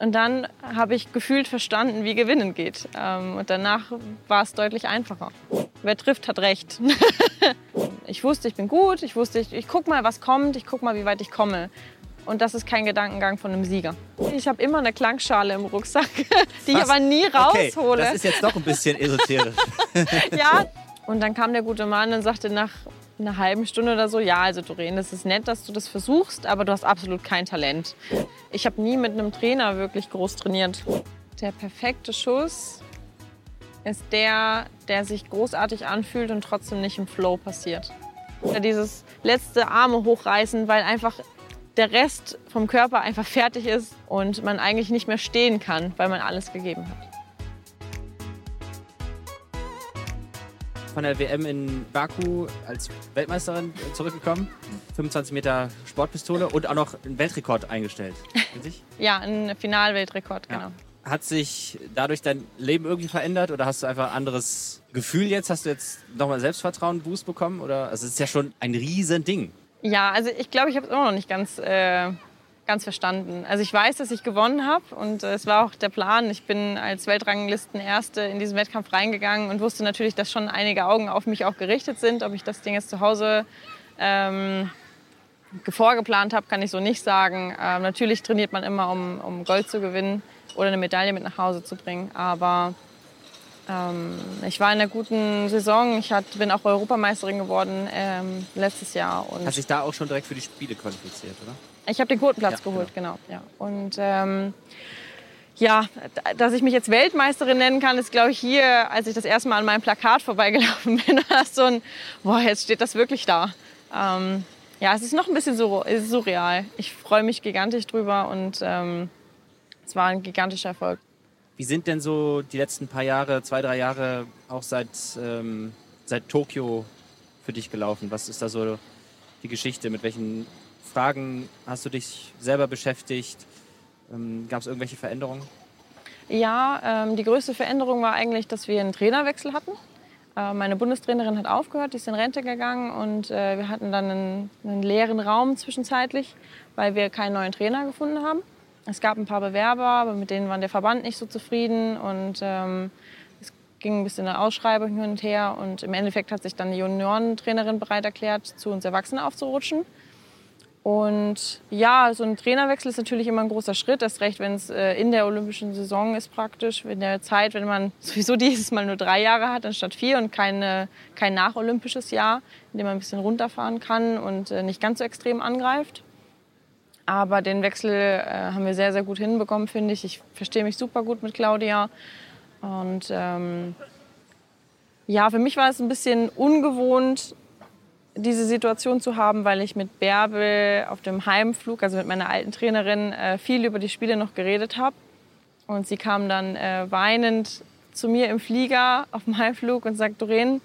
Und dann habe ich gefühlt verstanden, wie Gewinnen geht. Ähm, und danach war es deutlich einfacher. Wer trifft, hat recht. ich wusste, ich bin gut. Ich wusste, ich, ich guck mal, was kommt. Ich guck mal, wie weit ich komme. Und das ist kein Gedankengang von einem Sieger. Ich habe immer eine Klangschale im Rucksack, die was? ich aber nie raushole. Okay, das ist jetzt doch ein bisschen esoterisch. ja. Und dann kam der gute Mann und sagte nach einer halben Stunde oder so, ja, also Doreen, das ist nett, dass du das versuchst, aber du hast absolut kein Talent. Ich habe nie mit einem Trainer wirklich groß trainiert. Der perfekte Schuss ist der, der sich großartig anfühlt und trotzdem nicht im Flow passiert. Dieses letzte Arme hochreißen, weil einfach der Rest vom Körper einfach fertig ist und man eigentlich nicht mehr stehen kann, weil man alles gegeben hat. Von der WM in Baku als Weltmeisterin zurückgekommen. 25 Meter Sportpistole und auch noch einen Weltrekord eingestellt. ja, einen Finalweltrekord, genau. Ja. Hat sich dadurch dein Leben irgendwie verändert oder hast du einfach ein anderes Gefühl jetzt? Hast du jetzt nochmal Selbstvertrauen, Boost bekommen? Oder? Also es ist ja schon ein Riesending. Ja, also ich glaube, ich habe es immer noch nicht ganz äh, ganz verstanden. Also ich weiß, dass ich gewonnen habe und äh, es war auch der Plan. Ich bin als Weltranglisten-Erste in diesen Wettkampf reingegangen und wusste natürlich, dass schon einige Augen auf mich auch gerichtet sind. Ob ich das Ding jetzt zu Hause ähm, vorgeplant habe, kann ich so nicht sagen. Ähm, natürlich trainiert man immer, um, um Gold zu gewinnen oder eine Medaille mit nach Hause zu bringen. Aber ähm, ich war in einer guten Saison. Ich hat, bin auch Europameisterin geworden ähm, letztes Jahr. Und Hast dich da auch schon direkt für die Spiele qualifiziert, oder? Ich habe den Quotenplatz ja, geholt, genau. genau ja. Und ähm, ja, dass ich mich jetzt Weltmeisterin nennen kann, ist, glaube ich, hier, als ich das erste Mal an meinem Plakat vorbeigelaufen bin, so ein, boah, jetzt steht das wirklich da. Ähm, ja, es ist noch ein bisschen so, surreal. Ich freue mich gigantisch drüber und ähm, es war ein gigantischer Erfolg. Wie sind denn so die letzten paar Jahre, zwei, drei Jahre, auch seit, ähm, seit Tokio für dich gelaufen? Was ist da so die Geschichte? Mit welchen Fragen hast du dich selber beschäftigt? Ähm, Gab es irgendwelche Veränderungen? Ja, ähm, die größte Veränderung war eigentlich, dass wir einen Trainerwechsel hatten. Äh, meine Bundestrainerin hat aufgehört, die ist in Rente gegangen und äh, wir hatten dann einen, einen, leeren Raum zwischenzeitlich, weil wir keinen neuen Trainer gefunden haben. Es gab ein paar Bewerber, aber mit denen war der Verband nicht so zufrieden und ähm, es ging ein bisschen eine Ausschreibung hin und her und im Endeffekt hat sich dann die Juniorentrainerin bereit erklärt, zu uns Erwachsenen aufzurutschen. Und ja, so ein Trainerwechsel ist natürlich immer ein großer Schritt, erst recht, wenn es äh, in der olympischen Saison ist praktisch, in der Zeit, wenn man sowieso dieses Mal nur drei Jahre hat anstatt vier und keine, kein nacholympisches Jahr, in dem man ein bisschen runterfahren kann und äh, nicht ganz so extrem angreift. Aber den Wechsel äh, haben wir sehr, sehr gut hinbekommen, finde ich. Ich verstehe mich super gut mit Claudia. Und ähm, ja, für mich war es ein bisschen ungewohnt, diese Situation zu haben, weil ich mit Bärbel auf dem Heimflug, also mit meiner alten Trainerin, äh, viel über die Spiele noch geredet habe. Und sie kam dann äh, weinend zu mir im Flieger auf dem Heimflug und sagt, Doreen,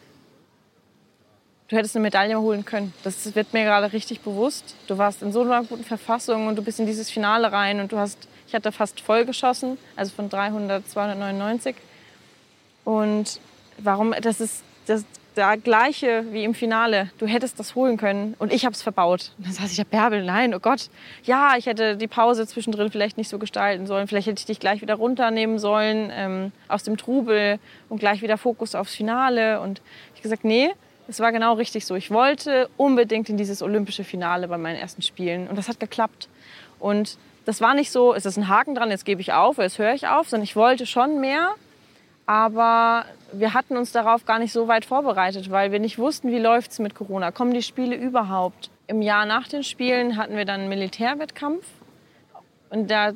du hättest eine Medaille holen können. Das wird mir gerade richtig bewusst. Du warst in so einer guten Verfassung und du bist in dieses Finale rein und du hast, ich hatte fast voll geschossen, also von 300, 299. Und warum, das ist, das, der gleiche wie im Finale. Du hättest das holen können und ich habe es verbaut. Und dann saß ich, ja, Bärbel, nein, oh Gott. Ja, ich hätte die Pause zwischendrin vielleicht nicht so gestalten sollen. Vielleicht hätte ich dich gleich wieder runternehmen sollen ähm, aus dem Trubel und gleich wieder Fokus aufs Finale. Und ich gesagt, nee, es war genau richtig so. Ich wollte unbedingt in dieses olympische Finale bei meinen ersten Spielen und das hat geklappt. Und das war nicht so, es ist ein Haken dran, jetzt gebe ich auf, jetzt höre ich auf, sondern ich wollte schon mehr. Aber wir hatten uns darauf gar nicht so weit vorbereitet, weil wir nicht wussten, wie läuft es mit Corona. Kommen die Spiele überhaupt? Im Jahr nach den Spielen hatten wir dann einen Militärwettkampf. Und da,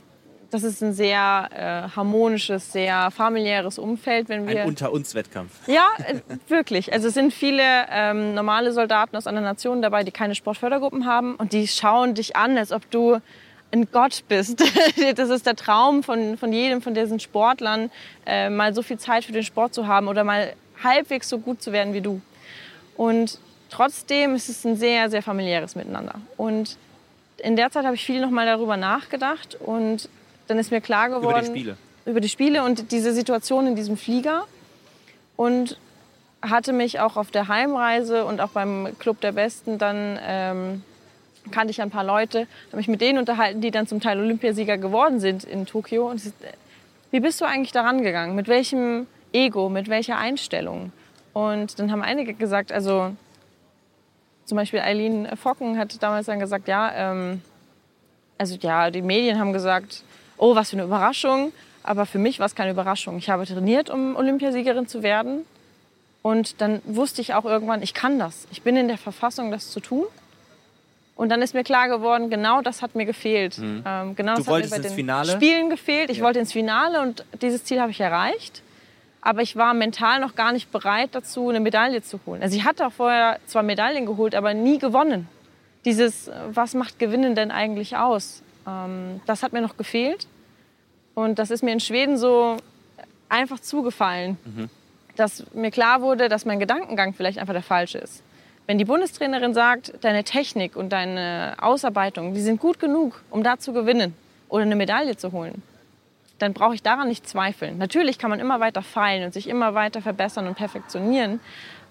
das ist ein sehr äh, harmonisches, sehr familiäres Umfeld. Wenn wir ein Unter-uns-Wettkampf. Ja, äh, wirklich. Also es sind viele ähm, normale Soldaten aus anderen Nationen dabei, die keine Sportfördergruppen haben. Und die schauen dich an, als ob du ein Gott bist. Das ist der Traum von, von jedem von diesen Sportlern, äh, mal so viel Zeit für den Sport zu haben oder mal halbwegs so gut zu werden wie du. Und trotzdem ist es ein sehr, sehr familiäres Miteinander. Und in der Zeit habe ich viel noch mal darüber nachgedacht und dann ist mir klar geworden... Über die Spiele? Über die Spiele und diese Situation in diesem Flieger. Und hatte mich auch auf der Heimreise und auch beim Club der Besten dann ähm, kannte ich ein paar Leute, habe mich mit denen unterhalten, die dann zum Teil Olympiasieger geworden sind in Tokio. Und wie bist du eigentlich daran gegangen? Mit welchem Ego, mit welcher Einstellung? Und dann haben einige gesagt, also zum Beispiel Eileen Focken hat damals dann gesagt, ja, ähm, also ja, die Medien haben gesagt, oh, was für eine Überraschung. Aber für mich war es keine Überraschung. Ich habe trainiert, um Olympiasiegerin zu werden. Und dann wusste ich auch irgendwann, ich kann das. Ich bin in der Verfassung, das zu tun. Und dann ist mir klar geworden, genau das hat mir gefehlt. Mhm. Ähm, genau Du das hat mir wolltest bei ins den Finale? Spielen gefehlt. Ich Ja. wollte ins Finale und dieses Ziel habe ich erreicht. Aber ich war mental noch gar nicht bereit dazu, eine Medaille zu holen. Also ich hatte auch vorher zwar Medaillen geholt, aber nie gewonnen. Dieses, äh, was macht Gewinnen denn eigentlich aus? Ähm, das hat mir noch gefehlt. Und das ist mir in Schweden so einfach zugefallen, dass mir klar wurde, dass mein Gedankengang vielleicht einfach der falsche ist. Wenn die Bundestrainerin sagt, deine Technik und deine Ausarbeitung, die sind gut genug, um da zu gewinnen oder eine Medaille zu holen, dann brauche ich daran nicht zweifeln. Natürlich kann man immer weiter feilen und sich immer weiter verbessern und perfektionieren,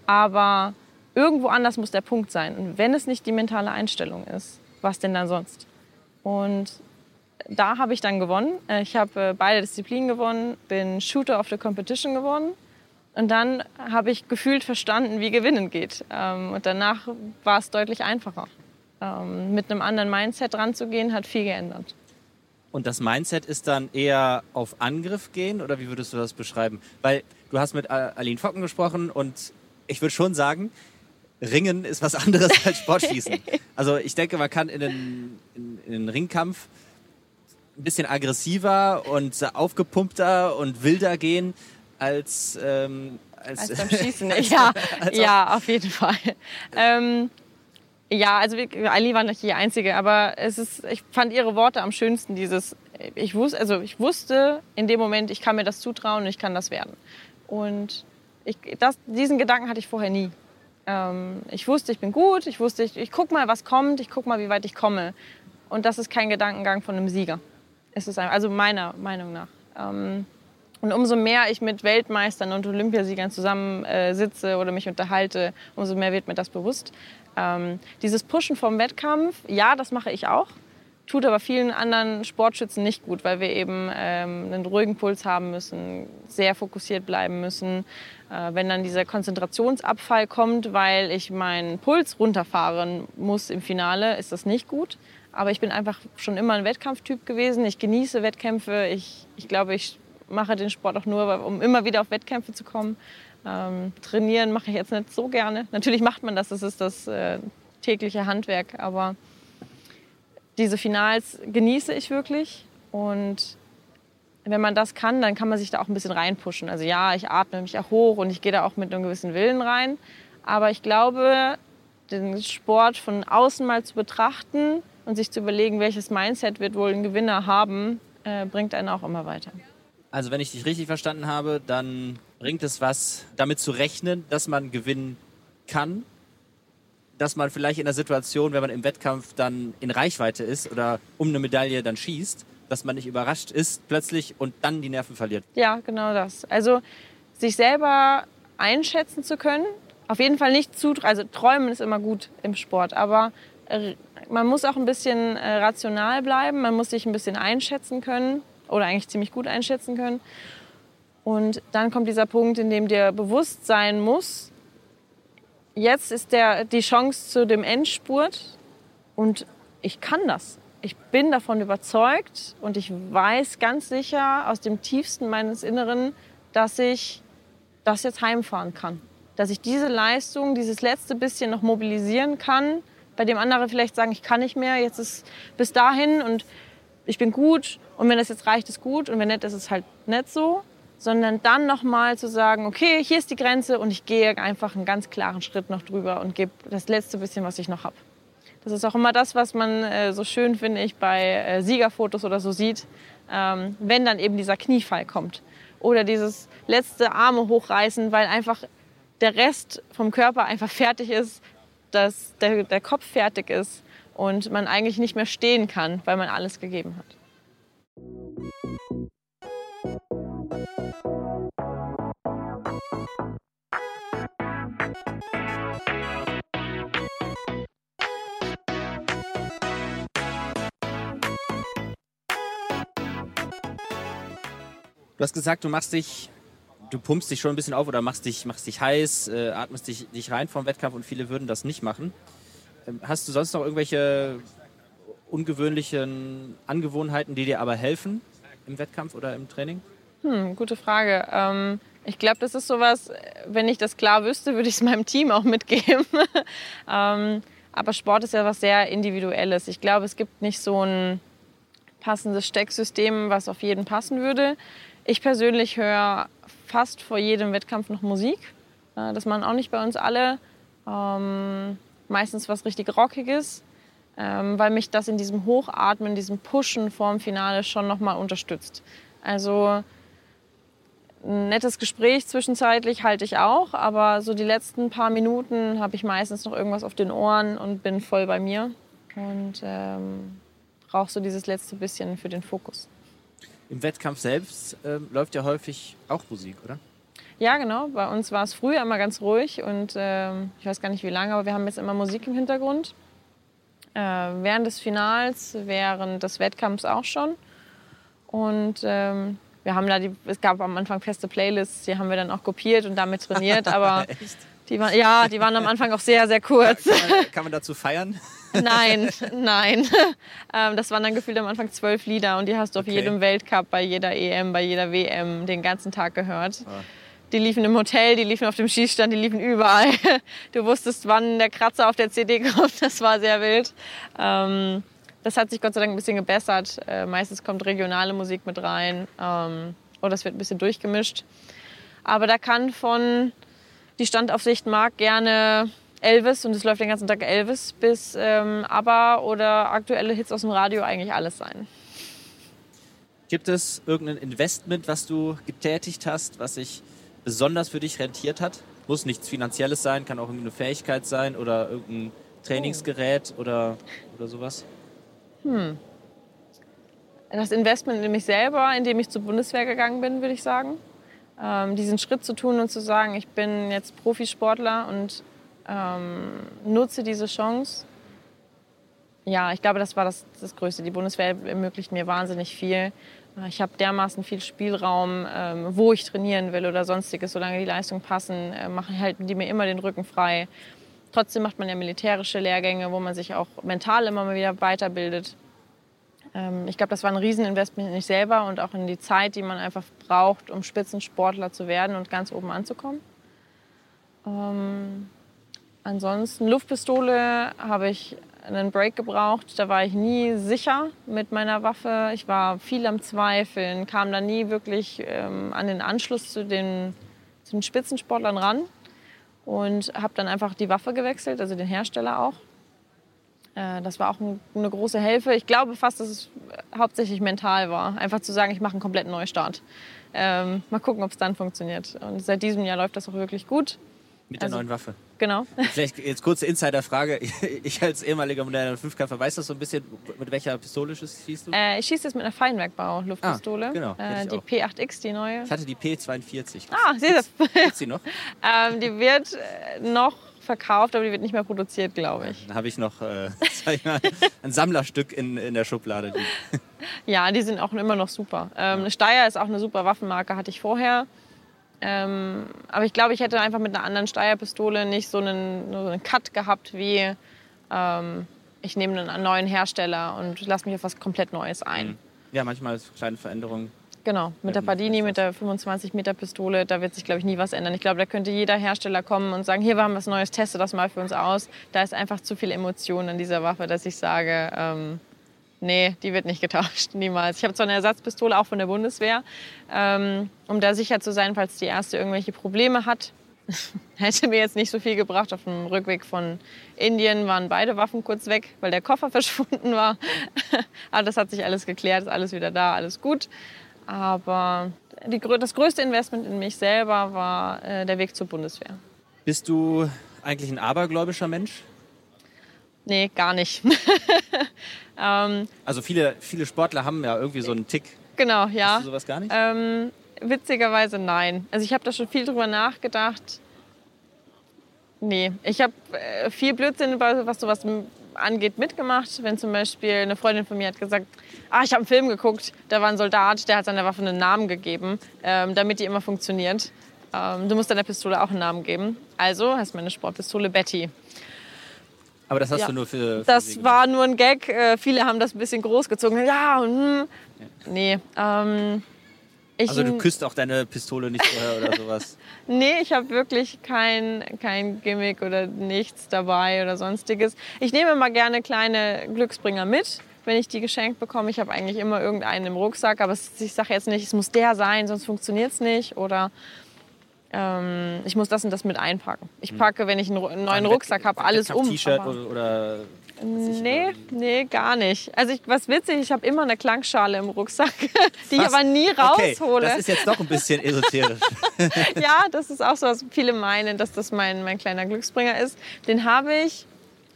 aber irgendwo anders muss der Punkt sein. Und wenn es nicht die mentale Einstellung ist, was denn dann sonst? Und da habe ich dann gewonnen. Äh, Ich habe äh, beide Disziplinen gewonnen, bin Shooter of the Competition gewonnen. Und dann habe ich gefühlt verstanden, wie Gewinnen geht. Ähm, Und danach war es deutlich einfacher. Ähm, Mit einem anderen Mindset ranzugehen, hat viel geändert. Und das Mindset ist dann eher auf Angriff gehen oder wie würdest du das beschreiben? Weil du hast mit Aline Focken gesprochen und ich würde schon sagen, Ringen ist was anderes als Sportschießen. Also ich denke, man kann in den, in, in den Ringkampf ein bisschen aggressiver und aufgepumpter und wilder gehen als, ähm, als, Als beim Schießen. ja, ja, auf jeden Fall. Ähm, ja, also Ali war nicht die Einzige, aber es ist, ich fand ihre Worte am schönsten. Dieses, ich wusste, also ich wusste in dem Moment, ich kann mir das zutrauen und ich kann das werden. Und ich, das, diesen Gedanken hatte ich vorher nie. Ähm, ich wusste, ich bin gut, ich wusste, ich, ich guck mal, was kommt, ich guck mal, wie weit ich komme. Und das ist kein Gedankengang von einem Sieger. Es ist also meiner Meinung nach. Ähm, und umso mehr ich mit Weltmeistern und Olympiasiegern zusammen äh, sitze oder mich unterhalte, umso mehr wird mir das bewusst. Ähm, dieses Pushen vom Wettkampf, ja, das mache ich auch. Tut aber vielen anderen Sportschützen nicht gut, weil wir eben ähm, einen ruhigen Puls haben müssen, sehr fokussiert bleiben müssen. Äh, wenn dann dieser Konzentrationsabfall kommt, weil ich meinen Puls runterfahren muss im Finale, ist das nicht gut. Aber ich bin einfach schon immer ein Wettkampftyp gewesen. Ich genieße Wettkämpfe. Ich, ich glaube, ich mache den Sport auch nur, um immer wieder auf Wettkämpfe zu kommen. Ähm, trainieren mache ich jetzt nicht so gerne. Natürlich macht man das, das ist das äh, tägliche Handwerk. Aber diese Finals genieße ich wirklich. Und wenn man das kann, dann kann man sich da auch ein bisschen reinpushen. Also ja, ich atme mich auch hoch und ich gehe da auch mit einem gewissen Willen rein. Aber ich glaube, den Sport von außen mal zu betrachten und sich zu überlegen, welches Mindset wird wohl ein Gewinner haben, äh, bringt einen auch immer weiter. Also wenn ich dich richtig verstanden habe, dann bringt es was, damit zu rechnen, dass man gewinnen kann, dass man vielleicht in der Situation, wenn man im Wettkampf dann in Reichweite ist oder um eine Medaille dann schießt, dass man nicht überrascht ist plötzlich und dann die Nerven verliert. Ja, genau das. Also sich selber einschätzen zu können, auf jeden Fall nicht zu, also träumen ist immer gut im Sport, aber äh, man muss auch ein bisschen äh, rational bleiben, man muss sich ein bisschen einschätzen können oder eigentlich ziemlich gut einschätzen können. Und dann kommt dieser Punkt, in dem dir bewusst sein muss, jetzt ist der, die Chance zu dem Endspurt und ich kann das. Ich bin davon überzeugt und ich weiß ganz sicher aus dem tiefsten meines Inneren, dass ich das jetzt heimfahren kann. Dass ich diese Leistung, dieses letzte bisschen noch mobilisieren kann, bei dem andere vielleicht sagen, ich kann nicht mehr, jetzt ist bis dahin und ich bin gut und wenn das jetzt reicht, ist gut und wenn nicht, ist es halt nicht so. Sondern dann nochmal zu sagen, okay, hier ist die Grenze und ich gehe einfach einen ganz klaren Schritt noch drüber und gebe das letzte bisschen, was ich noch habe. Das ist auch immer das, was man äh, so schön, finde ich, bei äh, Siegerfotos oder so sieht, ähm, wenn dann eben dieser Kniefall kommt. Oder dieses letzte Arme hochreißen, weil einfach der Rest vom Körper einfach fertig ist, dass der, der Kopf fertig ist und man eigentlich nicht mehr stehen kann, weil man alles gegeben hat. Du hast gesagt, du machst dich, du pumpst dich schon ein bisschen auf oder machst dich, machst dich heiß, äh, atmest dich, dich rein vom Wettkampf und viele würden das nicht machen. Ähm, hast du sonst noch irgendwelche ungewöhnlichen Angewohnheiten, die dir aber helfen im Wettkampf oder im Training? Hm, gute Frage. Ähm, ich glaube, das ist sowas, wenn ich das klar wüsste, würde ich es meinem Team auch mitgeben. ähm, aber Sport ist ja was sehr Individuelles. Ich glaube, es gibt nicht so ein passendes Stecksystem, was auf jeden passen würde. Ich persönlich höre fast vor jedem Wettkampf noch Musik. Äh, das machen auch nicht bei uns alle. Ähm, meistens was richtig Rockiges, ähm, weil mich das in diesem Hochatmen, diesem Pushen vorm Finale schon nochmal unterstützt. Also ein nettes Gespräch zwischenzeitlich halte ich auch, aber so die letzten paar Minuten habe ich meistens noch irgendwas auf den Ohren und bin voll bei mir und ähm, brauche so dieses letzte bisschen für den Fokus. Im Wettkampf selbst äh, läuft ja häufig auch Musik, oder? Ja, genau. Bei uns war es früher immer ganz ruhig und äh, ich weiß gar nicht wie lange, aber wir haben jetzt immer Musik im Hintergrund. Äh, während des Finals, während des Wettkampfs auch schon. Und ähm, wir haben da die, es gab am Anfang feste Playlists, die haben wir dann auch kopiert und damit trainiert, aber die waren, ja, die waren am Anfang auch sehr, sehr kurz. Kann man, kann man dazu feiern? Nein, nein. Ähm, das waren dann gefühlt am Anfang zwölf Lieder und die hast du auf okay. jedem Weltcup, bei jeder EM, bei jeder WM den ganzen Tag gehört. Ah. Die liefen im Hotel, die liefen auf dem Schießstand, die liefen überall. Du wusstest, wann der Kratzer auf der CD kommt. Das war sehr wild. Ähm, das hat sich Gott sei Dank ein bisschen gebessert. Äh, meistens kommt regionale Musik mit rein ähm, oder es wird ein bisschen durchgemischt. Aber da kann von die Standaufsicht mag gerne Elvis und es läuft den ganzen Tag Elvis bis ähm, ABBA oder aktuelle Hits aus dem Radio eigentlich alles sein. Gibt es irgendein Investment, was du getätigt hast, was sich besonders für dich rentiert hat? Muss nichts Finanzielles sein, kann auch irgendeine Fähigkeit sein oder irgendein Trainingsgerät oder, oder sowas? Hm. Das Investment in mich selber, indem ich zur Bundeswehr gegangen bin, würde ich sagen. Ähm, diesen Schritt zu tun und zu sagen, ich bin jetzt Profisportler und ähm, nutze diese Chance. Ja, ich glaube, das war das, das Größte. Die Bundeswehr ermöglicht mir wahnsinnig viel. Ich habe dermaßen viel Spielraum, ähm, wo ich trainieren will oder sonstiges, solange die Leistungen passen, äh, machen, halten die mir immer den Rücken frei. Trotzdem macht man ja militärische Lehrgänge, wo man sich auch mental immer mal wieder weiterbildet. Ähm, ich glaube, das war ein Rieseninvestment in sich selber und auch in die Zeit, die man einfach braucht, um Spitzensportler zu werden und ganz oben anzukommen. Ähm, ansonsten Luftpistole habe ich einen Break gebraucht. Da war ich nie sicher mit meiner Waffe. Ich war viel am Zweifeln, kam da nie wirklich ähm, an den Anschluss zu den, zu den Spitzensportlern ran und habe dann einfach die Waffe gewechselt, also den Hersteller auch. Äh, das war auch eine große Hilfe. Ich glaube fast, dass es hauptsächlich mental war, einfach zu sagen, ich mache einen kompletten Neustart. Ähm, mal gucken, ob es dann funktioniert. Und seit diesem Jahr läuft das auch wirklich gut. Mit der also, neuen Waffe. Genau. Vielleicht jetzt kurze Insiderfrage. Ich als ehemaliger moderner Fünfkämpfer weiß das so ein bisschen, mit welcher Pistole schießt du? Äh, ich schieße jetzt mit einer Feinwerkbau-Luftpistole. Ah, genau. Äh, die P8X, die neue. Ich hatte die P42. Ah, siehst du. Gibt sie noch? ähm, die wird äh, noch verkauft, aber die wird nicht mehr produziert, glaube ich. Dann habe ich noch äh, mal, ein Sammlerstück in, in der Schublade. ja, die sind auch immer noch super. Ähm. Steyr ist auch eine super Waffenmarke, hatte ich vorher. Ähm, aber ich glaube, ich hätte einfach mit einer anderen Steyr-Pistole nicht so einen, so einen Cut gehabt wie ähm, ich nehme einen neuen Hersteller und lasse mich auf was komplett Neues ein. Mhm. Ja, manchmal ist kleine Veränderungen Genau, mit der Padini, mit der 25 Meter Pistole, da wird sich, glaube ich, nie was ändern. Ich glaube, da könnte jeder Hersteller kommen und sagen, hier, wir haben was Neues, teste das mal für uns aus. Da ist einfach zu viel Emotion an dieser Waffe, dass ich sage, ähm, nee, die wird nicht getauscht, niemals. Ich habe zwar eine Ersatzpistole, auch von der Bundeswehr, ähm, um da sicher zu sein, falls die erste irgendwelche Probleme hat. Hätte mir jetzt nicht so viel gebracht. Auf dem Rückweg von Indien waren beide Waffen kurz weg, weil der Koffer verschwunden war. Aber das hat sich alles geklärt, ist alles wieder da, alles gut. Aber die, das größte Investment in mich selber war äh, der Weg zur Bundeswehr. Bist du eigentlich ein abergläubischer Mensch? Nee, gar nicht. Ähm, also viele, viele Sportler haben ja irgendwie so einen Tick. Genau, ja. Hast du sowas gar nicht? Ähm, witzigerweise nein. Also ich habe da schon viel drüber nachgedacht. Nee, ich habe äh, viel Blödsinn, was sowas angeht, mitgemacht. Wenn zum Beispiel eine Freundin von mir hat gesagt, ah, ich habe einen Film geguckt, da war ein Soldat, der hat seiner Waffe einen Namen gegeben, ähm, damit die immer funktioniert. Ähm, du musst deiner Pistole auch einen Namen geben. Also heißt meine Sportpistole Betty. Aber das hast Ja. du nur für. für Das sie war nur ein Gag. Äh, viele haben das ein bisschen großgezogen. Ja, und, hm. nee. Ähm, ich, Also du küsst auch deine Pistole nicht vorher oder sowas. Nee, ich habe wirklich kein, kein Gimmick oder nichts dabei oder sonstiges. Ich nehme immer gerne kleine Glücksbringer mit, wenn ich die geschenkt bekomme. Ich habe eigentlich immer irgendeinen im Rucksack, aber ich sage jetzt nicht, es muss der sein, sonst funktioniert es nicht. Oder ähm, ich muss das und das mit einpacken. Ich packe, wenn ich einen, einen neuen Rucksack habe, alles um. T-Shirt oder, Nee, nee, gar nicht. Also ich, was witzig, ich habe immer eine Klangschale im Rucksack, die ich Was? aber nie Okay, raushole. das ist jetzt doch ein bisschen esoterisch. ja, das ist auch so, was viele meinen, dass das mein, mein kleiner Glücksbringer ist. Den habe ich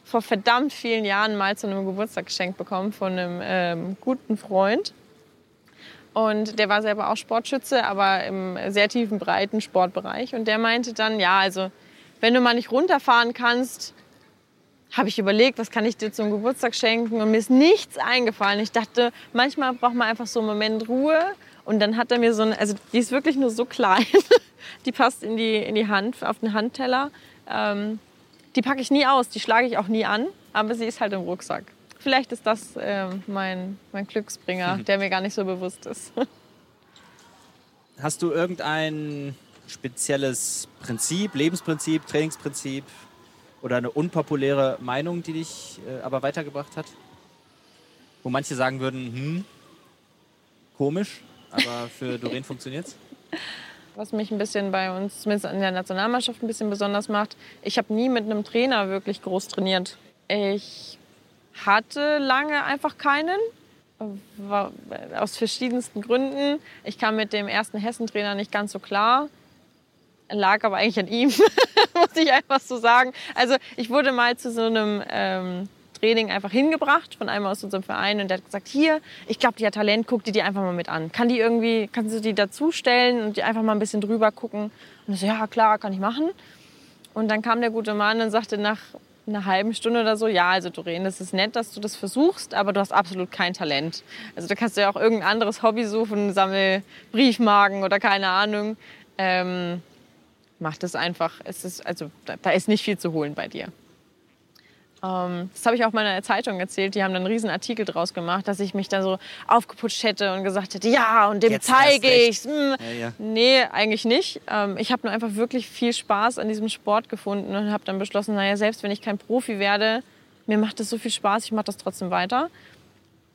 vor verdammt vielen Jahren mal zu einem Geburtstag geschenkt bekommen von einem ähm, guten Freund. Und der war selber auch Sportschütze, aber im sehr tiefen, breiten Sportbereich. Und der meinte dann, ja, also wenn du mal nicht runterfahren kannst, habe ich überlegt, was kann ich dir zum Geburtstag schenken und mir ist nichts eingefallen. Ich dachte, manchmal braucht man einfach so einen Moment Ruhe und dann hat er mir so eine, also die ist wirklich nur so klein, die passt in die, in die Hand, auf den Handteller. Ähm, die packe ich nie aus, die schlage ich auch nie an, aber sie ist halt im Rucksack. Vielleicht ist das ähm, mein, mein Glücksbringer, der mir gar nicht so bewusst ist. Hast du irgendein spezielles Prinzip, Lebensprinzip, Trainingsprinzip oder eine unpopuläre Meinung, die dich äh, aber weitergebracht hat? Wo manche sagen würden, hm, komisch, aber für Doreen funktioniert's? Was mich ein bisschen bei uns, zumindest in der Nationalmannschaft, ein bisschen besonders macht, ich habe nie mit einem Trainer wirklich groß trainiert. Ich hatte lange einfach keinen, aus verschiedensten Gründen. Ich kam mit dem ersten Hessentrainer nicht ganz so klar, lag aber eigentlich an ihm, muss ich einfach so sagen. Also ich wurde mal zu so einem ähm, Training einfach hingebracht von einem aus unserem Verein und der hat gesagt, hier, ich glaube, die hat Talent, guck dir die einfach mal mit an. Kann die irgendwie, kannst du die dazustellen und die einfach mal ein bisschen drüber gucken? Und ich so, ja klar, kann ich machen. Und dann kam der gute Mann und sagte nach einer halben Stunde oder so, ja, also Doreen, das ist nett, dass du das versuchst, aber du hast absolut kein Talent. Also da kannst du ja auch irgendein anderes Hobby suchen, sammel Briefmarken oder keine Ahnung. Ähm, mach das einfach. Es ist, also, da, da ist nicht viel zu holen bei dir. Ähm, das habe ich auch meiner Zeitung erzählt. Die haben dann einen riesen Artikel draus gemacht, dass ich mich da so aufgeputscht hätte und gesagt hätte, ja, und dem zeige ich's. Hm. Ja, ja. Nee, eigentlich nicht. Ähm, ich habe nur einfach wirklich viel Spaß an diesem Sport gefunden und habe dann beschlossen, naja, selbst wenn ich kein Profi werde, mir macht das so viel Spaß, ich mache das trotzdem weiter.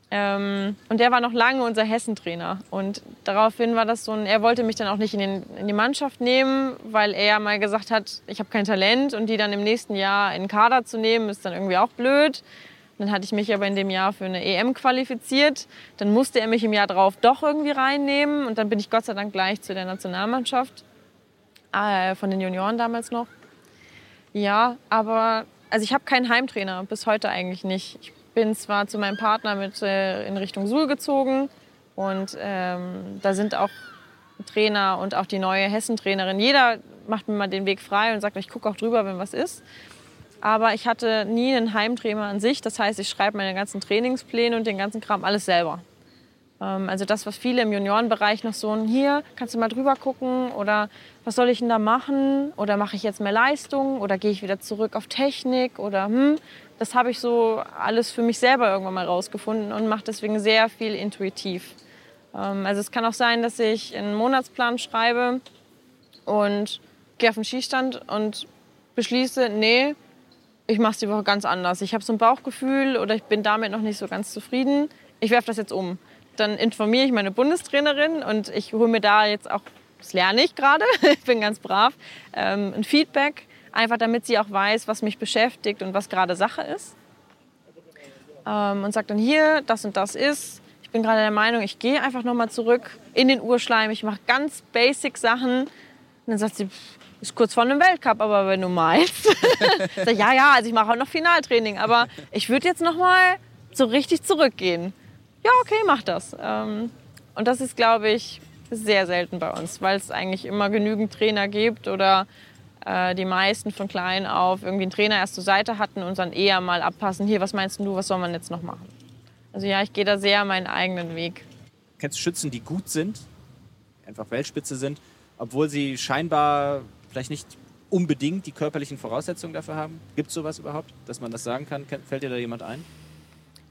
Ähm, und der war noch lange unser Hessentrainer. Und daraufhin war das so ein, er wollte mich dann auch nicht in, den, in die Mannschaft nehmen, weil er mal gesagt hat, ich habe kein Talent und die dann im nächsten Jahr in den Kader zu nehmen, ist dann irgendwie auch blöd. Dann hatte ich mich aber in dem Jahr für eine EM qualifiziert. Dann musste er mich im Jahr drauf doch irgendwie reinnehmen. Und dann bin ich Gott sei Dank gleich zu der Nationalmannschaft. Äh, von den Junioren damals noch. Ja, aber also ich habe keinen Heimtrainer, bis heute eigentlich nicht. Ich bin zwar zu meinem Partner mit äh, in Richtung Suhl gezogen und ähm, da sind auch Trainer und auch die neue Hessentrainerin. Jeder macht mir mal den Weg frei und sagt, ich gucke auch drüber, wenn was ist. Aber ich hatte nie einen Heimtrainer an sich. Das heißt, ich schreibe meine ganzen Trainingspläne und den ganzen Kram alles selber. Ähm, also das, was viele im Juniorenbereich noch so, hier, kannst du mal drüber gucken oder was soll ich denn da machen? Oder mache ich jetzt mehr Leistung oder gehe ich wieder zurück auf Technik oder hm, das habe ich so alles für mich selber irgendwann mal rausgefunden und mache deswegen sehr viel intuitiv. Ähm, also es kann auch sein, dass ich einen Monatsplan schreibe und gehe auf den Skistand und beschließe, nee, ich mache es die Woche ganz anders. Ich habe so ein Bauchgefühl oder ich bin damit noch nicht so ganz zufrieden. Ich werfe das jetzt um. Dann informiere ich meine Bundestrainerin und ich hole mir da jetzt auch, das lerne ich gerade, ich bin ganz brav, ähm, ein Feedback, einfach damit sie auch weiß, was mich beschäftigt und was gerade Sache ist. Ähm, und sagt dann hier, das und das ist. Ich bin gerade der Meinung, ich gehe einfach nochmal zurück in den Urschleim. Ich mache ganz basic Sachen. Und dann sagt sie, ist kurz vor einem Weltcup, aber wenn du meinst. Sag, ja, ja, also ich mache auch noch Finaltraining, aber ich würde jetzt noch mal so richtig zurückgehen. Ja, okay, mach das. Ähm, und das ist, glaube ich, sehr selten bei uns, weil es eigentlich immer genügend Trainer gibt oder äh, die meisten von klein auf irgendwie einen Trainer erst zur Seite hatten und dann eher mal abpassen, hier, was meinst du, was soll man jetzt noch machen? Also ja, ich gehe da sehr meinen eigenen Weg. Kennst du Schützen, die gut sind, einfach Weltspitze sind, obwohl sie scheinbar vielleicht nicht unbedingt die körperlichen Voraussetzungen dafür haben? Gibt es sowas überhaupt, dass man das sagen kann? Fällt dir da jemand ein?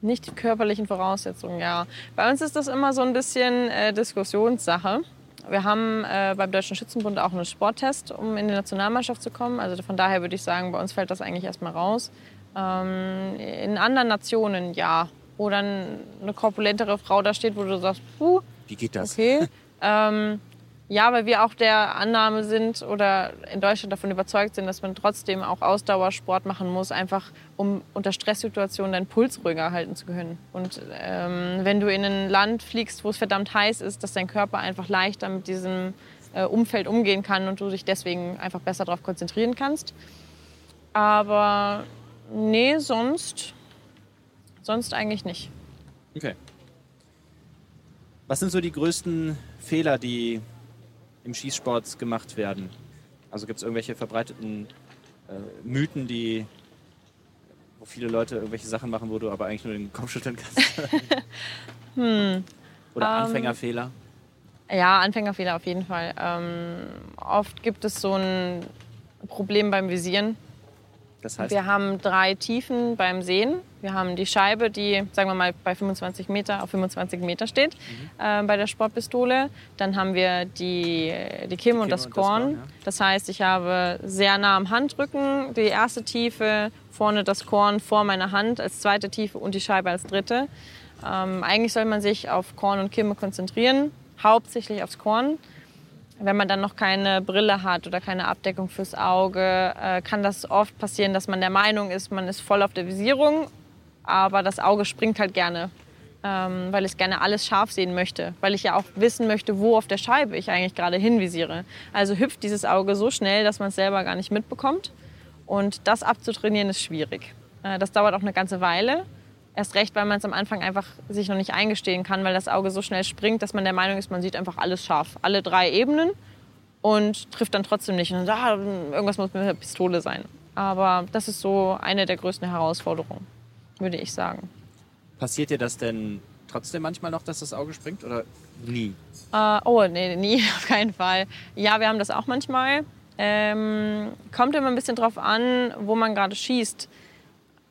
Nicht die körperlichen Voraussetzungen, ja. Bei uns ist das immer so ein bisschen äh, Diskussionssache. Wir haben äh, beim Deutschen Schützenbund auch einen Sporttest, um in die Nationalmannschaft zu kommen. Also von daher würde ich sagen, bei uns fällt das eigentlich erstmal raus. Ähm, in anderen Nationen ja. Wo dann eine korpulentere Frau da steht, wo du sagst, puh, Wie geht das? okay. ähm, ja, weil wir auch der Annahme sind oder in Deutschland davon überzeugt sind, dass man trotzdem auch Ausdauersport machen muss, einfach um unter Stresssituationen deinen Puls ruhiger halten zu können. Und ähm, wenn du in ein Land fliegst, wo es verdammt heiß ist, dass dein Körper einfach leichter mit diesem äh, Umfeld umgehen kann und du dich deswegen einfach besser darauf konzentrieren kannst. Aber nee, sonst, sonst eigentlich nicht. Okay. Was sind so die größten Fehler, die im Schießsport gemacht werden? Also gibt es irgendwelche verbreiteten äh, Mythen, die, wo viele Leute irgendwelche Sachen machen, wo du aber eigentlich nur den Kopf schütteln kannst? Hm. Oder Ähm, Anfängerfehler? Ja, Anfängerfehler auf jeden Fall. Ähm, oft gibt es so ein Problem beim Visieren. Das heißt, Wir haben drei Tiefen beim Sehen. Wir haben die Scheibe, die, sagen wir mal, bei 25 Meter auf 25 Meter steht, äh, bei der Sportpistole. Dann haben wir die, die Kim und das und das Korn. Korn, ja. Das heißt, ich habe sehr nah am Handrücken die erste Tiefe, vorne das Korn vor meiner Hand als zweite Tiefe und die Scheibe als dritte. Ähm, eigentlich soll man sich auf Korn und Kimme konzentrieren, hauptsächlich aufs Korn. Wenn man dann noch keine Brille hat oder keine Abdeckung fürs Auge, äh, kann das oft passieren, dass man der Meinung ist, man ist voll auf der Visierung, aber das Auge springt halt gerne, ähm, weil es gerne alles scharf sehen möchte, weil ich ja auch wissen möchte, wo auf der Scheibe ich eigentlich gerade hinvisiere. Also hüpft dieses Auge so schnell, dass man es selber gar nicht mitbekommt. Und das abzutrainieren ist schwierig. Äh, das dauert auch eine ganze Weile. Erst recht, weil man es am Anfang einfach sich noch nicht eingestehen kann, weil das Auge so schnell springt, dass man der Meinung ist, man sieht einfach alles scharf. Alle drei Ebenen und trifft dann trotzdem nicht. Und dann, ah, irgendwas muss mit der Pistole sein. Aber das ist so eine der größten Herausforderungen, würde ich sagen. passiert dir das denn trotzdem manchmal noch, dass das Auge springt oder nie? Äh, oh, nee, nie, auf keinen Fall. Ja, wir haben das auch manchmal. Ähm, kommt immer ein bisschen drauf an, wo man gerade schießt.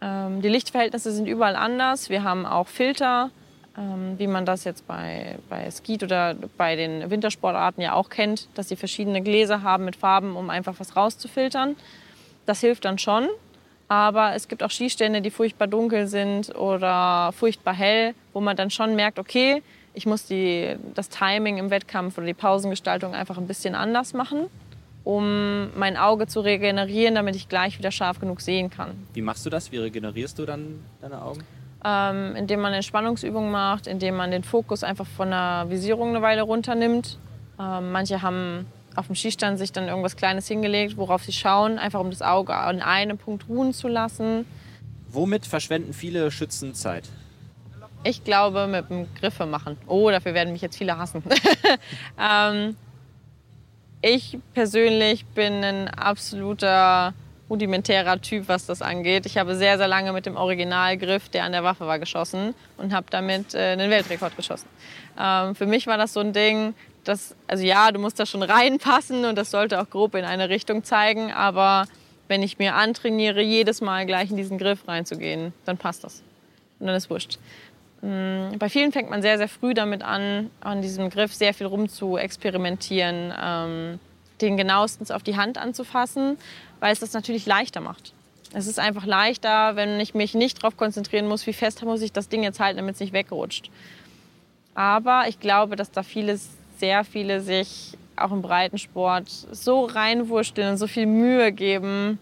Ähm, die Lichtverhältnisse sind überall anders. Wir haben auch Filter, ähm, wie man das jetzt bei, bei Skeet oder bei den Wintersportarten ja auch kennt, dass sie verschiedene Gläser haben mit Farben, um einfach was rauszufiltern. Das hilft dann schon. Aber es gibt auch Skistände, die furchtbar dunkel sind oder furchtbar hell, wo man dann schon merkt, okay, ich muss die, das Timing im Wettkampf oder die Pausengestaltung einfach ein bisschen anders machen, um mein Auge zu regenerieren, damit ich gleich wieder scharf genug sehen kann. Wie machst du das? Wie regenerierst du dann deine Augen? Ähm, indem man Entspannungsübungen macht, indem man den Fokus einfach von der Visierung eine Weile runternimmt. Ähm, manche haben auf dem Skistand sich dann irgendwas Kleines hingelegt, worauf sie schauen, einfach um das Auge an einem Punkt ruhen zu lassen. Womit verschwenden viele Schützen Zeit? Ich glaube, mit dem Griffe machen. Oh, dafür werden mich jetzt viele hassen. ähm, ich persönlich bin ein absoluter rudimentärer Typ, was das angeht. Ich habe sehr, sehr lange mit dem Originalgriff, der an der Waffe war, geschossen und habe damit äh, einen Weltrekord geschossen. Ähm, für mich war das so ein Ding, dass, also ja, du musst da schon reinpassen und das sollte auch grob in eine Richtung zeigen, aber wenn ich mir antrainiere, jedes Mal gleich in diesen Griff reinzugehen, dann passt das. Und dann ist wurscht. Mm, Bei vielen fängt man sehr, sehr früh damit an, an diesem Griff sehr viel rum zu experimentieren, ähm, den genauestens auf die Hand anzufassen, weil es das natürlich leichter macht. Es ist einfach leichter, wenn ich mich nicht darauf konzentrieren muss, wie fest muss ich das Ding jetzt halten, damit es nicht wegrutscht. Aber ich glaube, dass da viele, sehr viele sich auch im Breitensport so reinwursteln und so viel Mühe geben,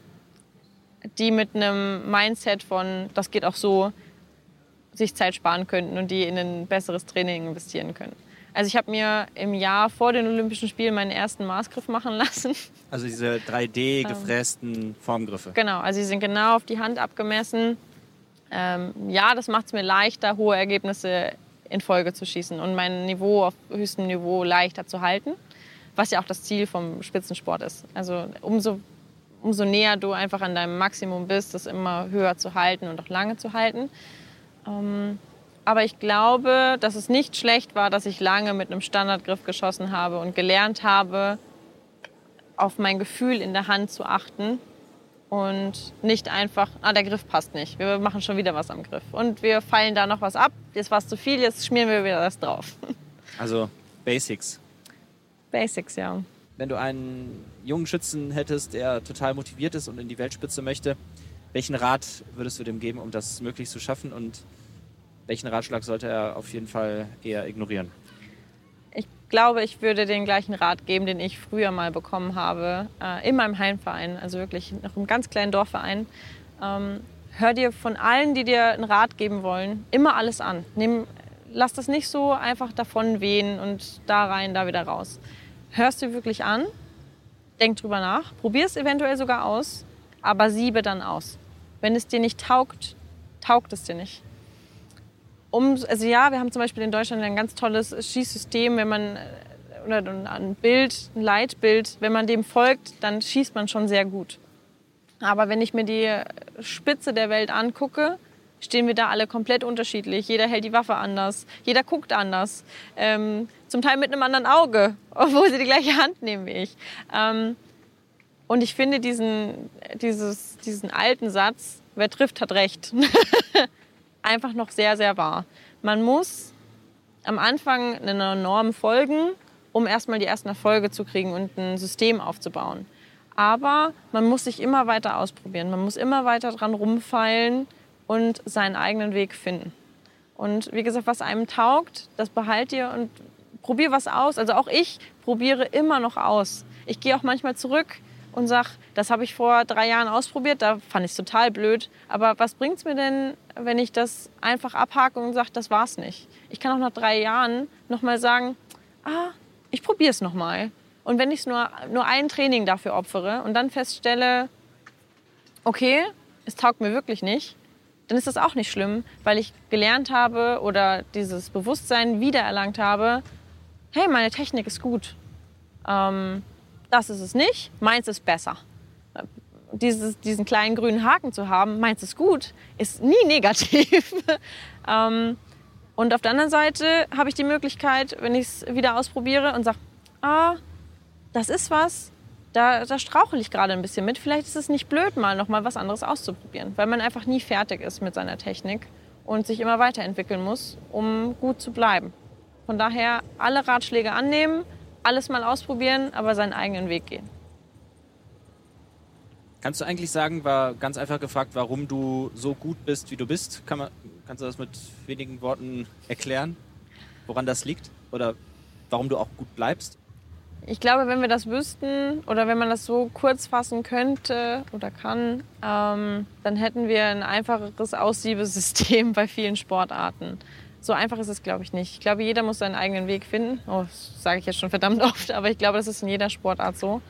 die mit einem Mindset von, das geht auch so, sich Zeit sparen könnten und die in ein besseres Training investieren können. Also ich habe mir im Jahr vor den Olympischen Spielen meinen ersten Maßgriff machen lassen. Also diese 3D gefrästen Formgriffe. Genau, also sie sind genau auf die Hand abgemessen. Ähm, ja, das macht es mir leichter, hohe Ergebnisse in Folge zu schießen und mein Niveau auf höchstem Niveau leichter zu halten, was ja auch das Ziel vom Spitzensport ist. Also umso umso näher du einfach an deinem Maximum bist, das immer höher zu halten und auch lange zu halten. Ähm, aber ich glaube, dass es nicht schlecht war, dass ich lange mit einem Standardgriff geschossen habe und gelernt habe, auf mein Gefühl in der Hand zu achten und nicht einfach, ah, der Griff passt nicht, wir machen schon wieder was am Griff und wir fallen da noch was ab, jetzt war es zu viel, jetzt schmieren wir wieder das drauf. Also Basics. Basics, ja. Wenn du einen jungen Schützen hättest, der total motiviert ist und in die Weltspitze möchte, welchen Rat würdest du dem geben, um das möglich zu schaffen und welchen Ratschlag sollte er auf jeden Fall eher ignorieren? Ich glaube, ich würde den gleichen Rat geben, den ich früher mal bekommen habe, äh, in meinem Heimverein, also wirklich noch einem ganz kleinen Dorfverein. Ähm, hör dir von allen, die dir einen Rat geben wollen, immer alles an. Nimm, lass das nicht so einfach davon wehen und da rein, da wieder raus. Hörst dir wirklich an, denk drüber nach, probier es eventuell sogar aus, aber siebe dann aus. Wenn es dir nicht taugt, taugt es dir nicht um, also ja, wir haben zum Beispiel in Deutschland ein ganz tolles Schießsystem, wenn man oder ein Bild, ein Leitbild, wenn man dem folgt, dann schießt man schon sehr gut. Aber wenn ich mir die Spitze der Welt angucke, stehen wir da alle komplett unterschiedlich. Jeder hält die Waffe anders, jeder guckt anders, ähm, zum Teil mit einem anderen Auge, obwohl sie die gleiche Hand nehmen wie ich. Ähm, und ich finde diesen, dieses, diesen alten Satz, wer trifft, hat recht. einfach noch sehr, sehr wahr. Man muss am Anfang einer Norm folgen, um erstmal die ersten Erfolge zu kriegen und ein System aufzubauen. Aber man muss sich immer weiter ausprobieren. Man muss immer weiter dran rumfeilen und seinen eigenen Weg finden. Und wie gesagt, was einem taugt, das behalt ihr und probier was aus. Also auch ich probiere immer noch aus. Ich gehe auch manchmal zurück und sage, das habe ich vor drei Jahren ausprobiert, da fand ich es total blöd. Aber was bringt es mir denn, wenn ich das einfach abhake und sage, das war's nicht? Ich kann auch nach drei Jahren nochmal sagen, ah, ich probiere es nochmal. Und wenn ich nur, nur ein Training dafür opfere und dann feststelle, okay, es taugt mir wirklich nicht, dann ist das auch nicht schlimm, weil ich gelernt habe oder dieses Bewusstsein wiedererlangt habe, hey, meine Technik ist gut. Ähm, das ist es nicht, meins ist besser. Dieses, diesen kleinen grünen Haken zu haben, meins ist gut, ist nie negativ. ähm, und auf der anderen Seite habe ich die Möglichkeit, wenn ich es wieder ausprobiere und sage, ah, das ist was, da, da strauchel ich gerade ein bisschen mit. Vielleicht ist es nicht blöd, mal noch mal was anderes auszuprobieren, weil man einfach nie fertig ist mit seiner Technik und sich immer weiterentwickeln muss, um gut zu bleiben. Von daher alle Ratschläge annehmen, alles mal ausprobieren, aber seinen eigenen Weg gehen. Kannst du eigentlich sagen, war ganz einfach gefragt, warum du so gut bist, wie du bist? Kann man, kannst du das mit wenigen Worten erklären, woran das liegt? Oder warum du auch gut bleibst? Ich glaube, wenn wir das wüssten oder wenn man das so kurz fassen könnte oder kann, ähm, dann hätten wir ein einfacheres Aussiebesystem bei vielen Sportarten. So einfach ist es, glaube ich, nicht. Ich glaube, jeder muss seinen eigenen Weg finden. Oh, das sage ich jetzt schon verdammt oft, aber ich glaube, das ist in jeder Sportart so.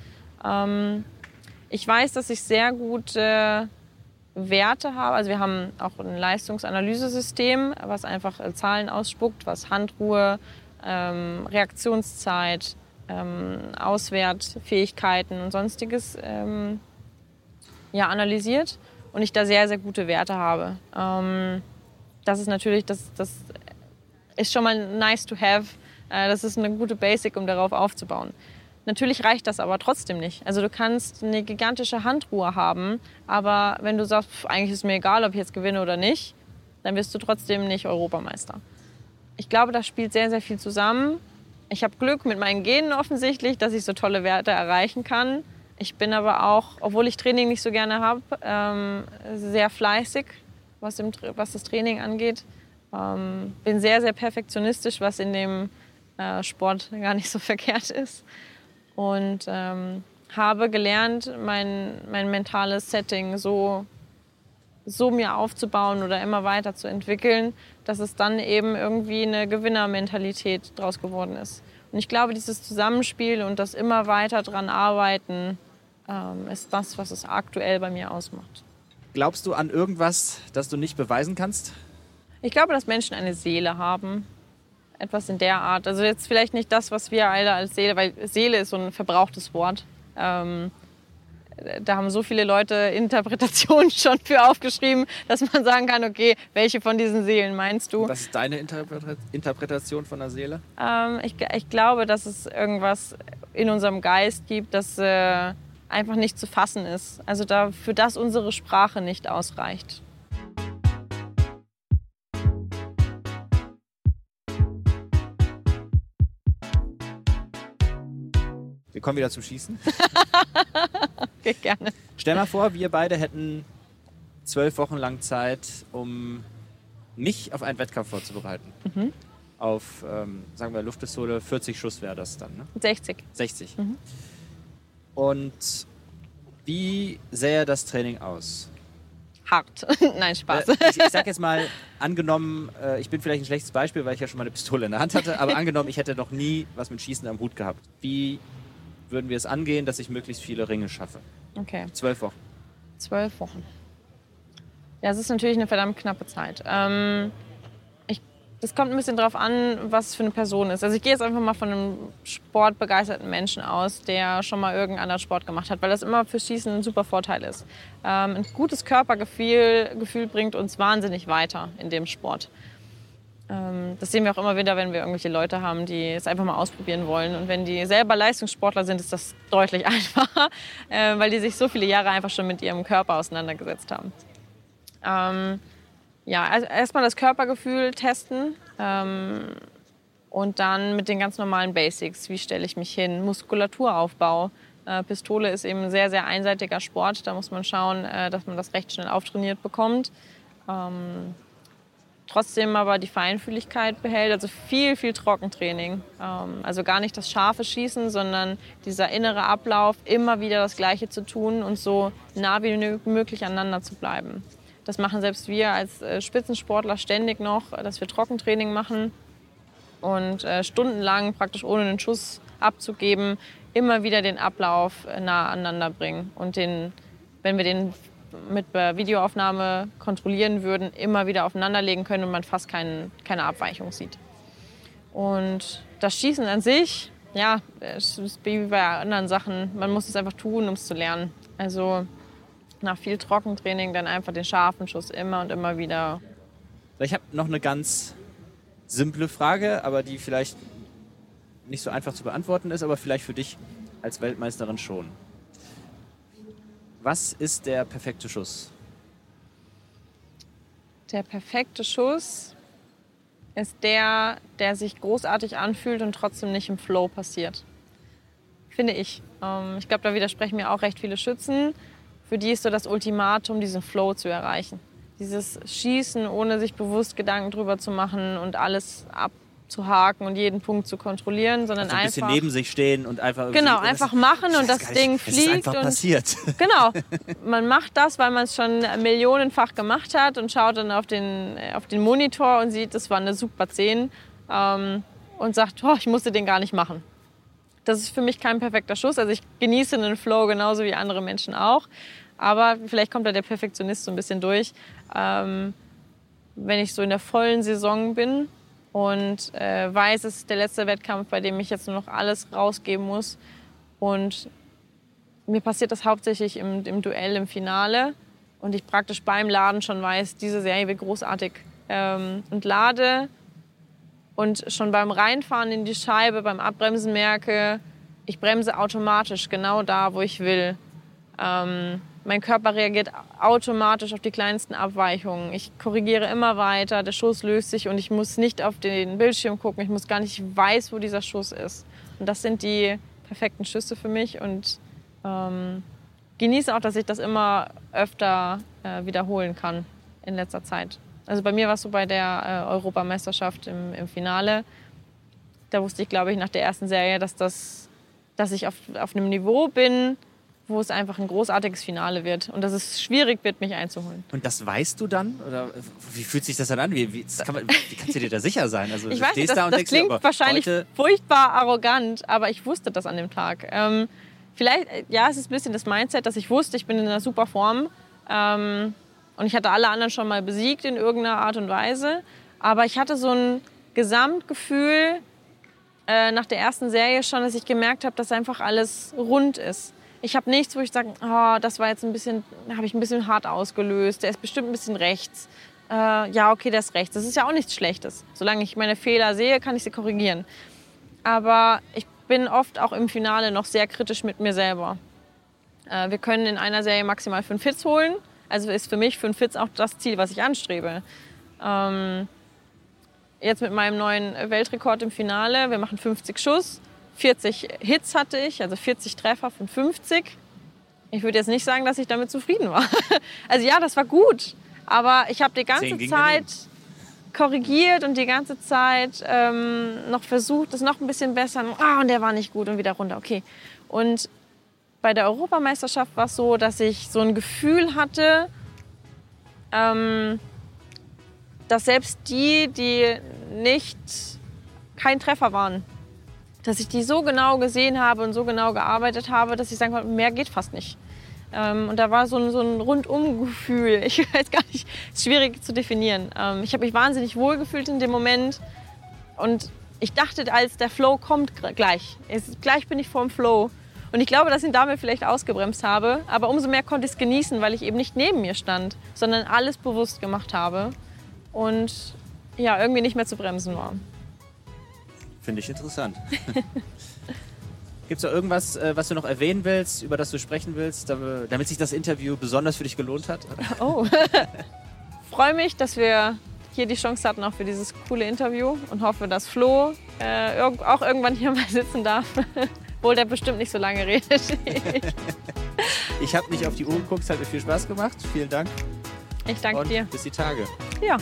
Ähm, ich weiß, dass ich sehr gute Werte habe. Also wir haben auch ein Leistungsanalysesystem, was einfach äh, Zahlen ausspuckt, was Handruhe, ähm, Reaktionszeit, ähm, Auswertfähigkeiten und sonstiges ähm, ja, analysiert. Und ich da sehr, sehr gute Werte habe. Ähm, das ist natürlich, das, das ist schon mal nice to have. Äh, das ist eine gute Basic, um darauf aufzubauen. Natürlich reicht das aber trotzdem nicht. Also du kannst eine gigantische Handruhe haben, aber wenn du sagst, eigentlich ist mir egal, ob ich jetzt gewinne oder nicht, dann wirst du trotzdem nicht Europameister. Ich glaube, das spielt sehr, sehr viel zusammen. Ich habe Glück mit meinen Genen offensichtlich, dass ich so tolle Werte erreichen kann. Ich bin aber auch, obwohl ich Training nicht so gerne habe, ähm, sehr fleißig, was, was das Training angeht. Ähm, bin sehr, sehr perfektionistisch, was in dem äh, Sport gar nicht so verkehrt ist. Und ähm, habe gelernt, mein, mein mentales Setting so, so mir aufzubauen oder immer weiter zu entwickeln, dass es dann eben irgendwie eine Gewinnermentalität draus geworden ist. Und ich glaube, dieses Zusammenspiel und das immer weiter dran arbeiten, ähm, ist das, was es aktuell bei mir ausmacht. Glaubst du an irgendwas, das du nicht beweisen kannst? Ich glaube, dass Menschen eine Seele haben. Etwas in der Art. Also jetzt vielleicht nicht das, was wir alle als Seele, weil Seele ist so ein verbrauchtes Wort. Ähm, da haben so viele Leute Interpretationen schon für aufgeschrieben, dass man sagen kann, okay, welche von diesen Seelen meinst du? Was ist deine Interpretation von der Seele? Ähm, ich, ich, glaube, dass es irgendwas in unserem Geist gibt, das äh, einfach nicht zu fassen ist. Also da, für das unsere Sprache nicht ausreicht. Kommen wieder zum Schießen. okay, gerne. Stell mal vor, wir beide hätten zwölf Wochen lang Zeit, um mich auf einen Wettkampf vorzubereiten. Mhm. Auf, ähm, sagen wir, Luftpistole, 40 Schuss wäre das dann, ne? 60. 60. Mhm. Und wie sähe das Training aus? Hart. Nein, Spaß. Äh, ich, ich sag jetzt mal, angenommen, äh, ich bin vielleicht ein schlechtes Beispiel, weil ich ja schon mal eine Pistole in der Hand hatte, aber angenommen, ich hätte noch nie was mit Schießen am Hut gehabt. Wie würden wir es angehen, dass ich möglichst viele Ringe schaffe. Okay. Zwölf Wochen. Zwölf Wochen. Ja, es ist natürlich eine verdammt knappe Zeit. Ähm, ich, das kommt ein bisschen darauf an, was es für eine Person ist. Also ich gehe jetzt einfach mal von einem sportbegeisterten Menschen aus, der schon mal irgendeinen anderen Sport gemacht hat, weil das immer für Schießen ein super Vorteil ist. Ähm, ein gutes Körpergefühl Gefühl bringt uns wahnsinnig weiter in dem Sport. Ähm, das sehen wir auch immer wieder, wenn wir irgendwelche Leute haben, die es einfach mal ausprobieren wollen. Und wenn die selber Leistungssportler sind, ist das deutlich einfacher, äh, weil die sich so viele Jahre einfach schon mit ihrem Körper auseinandergesetzt haben. Ähm, ja, also erstmal das Körpergefühl testen ähm, und dann mit den ganz normalen Basics. Wie stelle ich mich hin? Muskulaturaufbau. Äh, Pistole ist eben ein sehr, sehr einseitiger Sport. Da muss man schauen, äh, dass man das recht schnell auftrainiert bekommt. Ähm, trotzdem aber die Feinfühligkeit behält. Also viel, viel Trockentraining. Ähm, also gar nicht das scharfe Schießen, sondern dieser innere Ablauf, immer wieder das Gleiche zu tun und so nah wie möglich aneinander zu bleiben. Das machen selbst wir als äh, Spitzensportler ständig noch, dass wir Trockentraining machen und äh, stundenlang praktisch ohne einen Schuss abzugeben, immer wieder den Ablauf äh, nah aneinander bringen und den, wenn wir den mit Videoaufnahme kontrollieren würden, immer wieder aufeinanderlegen können und man fast kein, keine Abweichung sieht. Und das Schießen an sich, ja, ist wie bei anderen Sachen, man muss es einfach tun, um es zu lernen. Also nach viel Trockentraining dann einfach den scharfen Schuss immer und immer wieder. Ich habe noch eine ganz simple Frage, aber die vielleicht nicht so einfach zu beantworten ist, aber vielleicht für dich als Weltmeisterin schon. Was ist der perfekte Schuss? Der perfekte Schuss ist der, der sich großartig anfühlt und trotzdem nicht im Flow passiert. Finde ich. Ähm, ich glaube, da widersprechen mir auch recht viele Schützen. Für die ist so das Ultimatum, diesen Flow zu erreichen. Dieses Schießen, ohne sich bewusst Gedanken drüber zu machen und alles ab zu haken und jeden Punkt zu kontrollieren, sondern also ein bisschen neben sich stehen und einfach genau einfach machen und das Ding fliegt es ist einfach und passiert. genau man macht das, weil man es schon millionenfach gemacht hat und schaut dann auf den auf den Monitor und sieht, das war eine super 10 ähm, und sagt, oh, ich musste den gar nicht machen. Das ist für mich kein perfekter Schuss. Also ich genieße den Flow genauso wie andere Menschen auch. Aber vielleicht kommt da der Perfektionist so ein bisschen durch. Ähm, wenn ich so in der vollen Saison bin, und äh, weiß, es ist der letzte Wettkampf, bei dem ich jetzt nur noch alles rausgeben muss. Und mir passiert das hauptsächlich im, im Duell, im Finale. Und ich praktisch beim Laden schon weiß, diese Serie wird großartig. Ähm, und lade und schon beim Reinfahren in die Scheibe, beim Abbremsen merke, ich bremse automatisch genau da, wo ich will. Ähm, mein Körper reagiert automatisch auf die kleinsten Abweichungen. Ich korrigiere immer weiter, der Schuss löst sich und ich muss nicht auf den Bildschirm gucken. Ich muss gar nicht weiß, wo dieser Schuss ist. Und das sind die perfekten Schüsse für mich und ähm, genieße auch, dass ich das immer öfter äh, wiederholen kann in letzter Zeit. Also bei mir war es so bei der äh, Europameisterschaft im, im Finale. Da wusste ich, glaube ich, nach der ersten Serie, dass, das, dass ich auf, auf einem Niveau bin, wo es einfach ein großartiges Finale wird und dass es schwierig wird, mich einzuholen. Und das weißt du dann? Oder wie fühlt sich das dann an? Wie, wie, kann man, wie kannst du dir da sicher sein? Also, ich weiß, das, da das klingt dir, wahrscheinlich furchtbar arrogant, aber ich wusste das an dem Tag. Ähm, vielleicht, ja, es ist ein bisschen das Mindset, dass ich wusste, ich bin in einer super Form ähm, und ich hatte alle anderen schon mal besiegt in irgendeiner Art und Weise, aber ich hatte so ein Gesamtgefühl äh, nach der ersten Serie schon, dass ich gemerkt habe, dass einfach alles rund ist Ich habe nichts, wo ich sage, oh, das war jetzt ein bisschen, habe ich ein bisschen hart ausgelöst. Der ist bestimmt ein bisschen rechts. Äh, ja, okay, der ist rechts. Das ist ja auch nichts Schlechtes. Solange ich meine Fehler sehe, kann ich sie korrigieren. Aber ich bin oft auch im Finale noch sehr kritisch mit mir selber. Äh, wir können in einer Serie maximal fünf Hits holen. Also ist für mich fünf Hits auch das Ziel, was ich anstrebe. Ähm, jetzt mit meinem neuen Weltrekord im Finale, wir machen 50 Schuss, 40 Hits hatte ich, also 40 Treffer von 50. Ich würde jetzt nicht sagen, dass ich damit zufrieden war. Also ja, das war gut, aber ich habe die ganze Zeit korrigiert und die ganze Zeit ähm, noch versucht, das noch ein bisschen besser. Ah, und der war nicht gut und wieder runter. Okay. Und bei der Europameisterschaft war es so, dass ich so ein Gefühl hatte, ähm, dass selbst die, die nicht kein Treffer waren, dass ich die so genau gesehen habe und so genau gearbeitet habe, dass ich sagen konnte, mehr geht fast nicht. Ähm, und da war so ein, so ein Rundum-Gefühl. Ich weiß gar nicht, ist schwierig zu definieren. Ähm, ich habe mich wahnsinnig wohl gefühlt in dem Moment. Und ich dachte, als der Flow kommt gleich, ist, gleich bin ich vor dem Flow. Und ich glaube, dass ich ihn damit vielleicht ausgebremst habe. Aber umso mehr konnte ich es genießen, weil ich eben nicht neben mir stand, sondern alles bewusst gemacht habe. Und ja, irgendwie nicht mehr zu bremsen war. Finde ich interessant. Gibt es da irgendwas, äh, was du noch erwähnen willst, über das du sprechen willst, damit sich das Interview besonders für dich gelohnt hat? Oh. Freue mich, dass wir hier die Chance hatten auch für dieses coole Interview und hoffe, dass Flo äh, auch irgendwann hier mal sitzen darf. Obwohl der bestimmt nicht so lange redet. ich habe nicht auf die Uhr geguckt, es hat mir viel Spaß gemacht. Vielen Dank. Ich danke und dir. Bis die Tage. Ja.